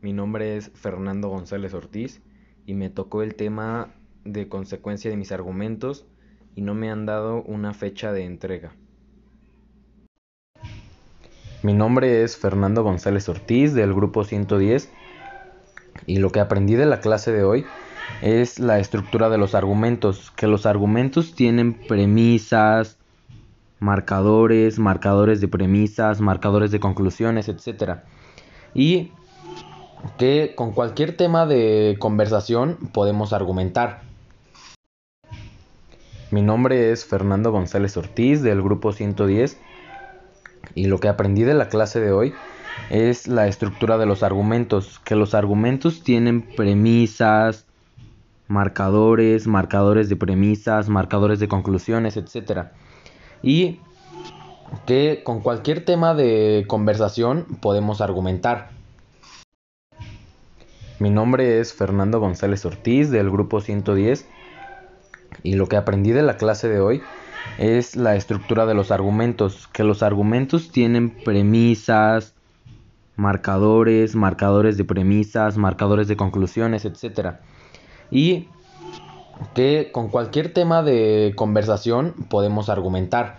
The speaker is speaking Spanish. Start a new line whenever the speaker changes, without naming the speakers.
Mi nombre es Fernando González Ortiz y me tocó el tema de consecuencia de mis argumentos y no me han dado una fecha de entrega. Mi nombre es Fernando González Ortiz del grupo 110 y lo que aprendí de la clase de hoy es la estructura de los argumentos, que los argumentos tienen premisas, marcadores, marcadores de premisas, marcadores de conclusiones, etc. Y que con cualquier tema de conversación podemos argumentar. Mi nombre es Fernando González Ortiz del grupo 110 y lo que aprendí de la clase de hoy es la estructura de los argumentos, que los argumentos tienen premisas, marcadores, marcadores de premisas, marcadores de conclusiones, etc. Y que con cualquier tema de conversación podemos argumentar. Mi nombre es Fernando González Ortiz del grupo 110 y lo que aprendí de la clase de hoy es la estructura de los argumentos, que los argumentos tienen premisas, marcadores, marcadores de premisas, marcadores de conclusiones, etc. Y que con cualquier tema de conversación podemos argumentar.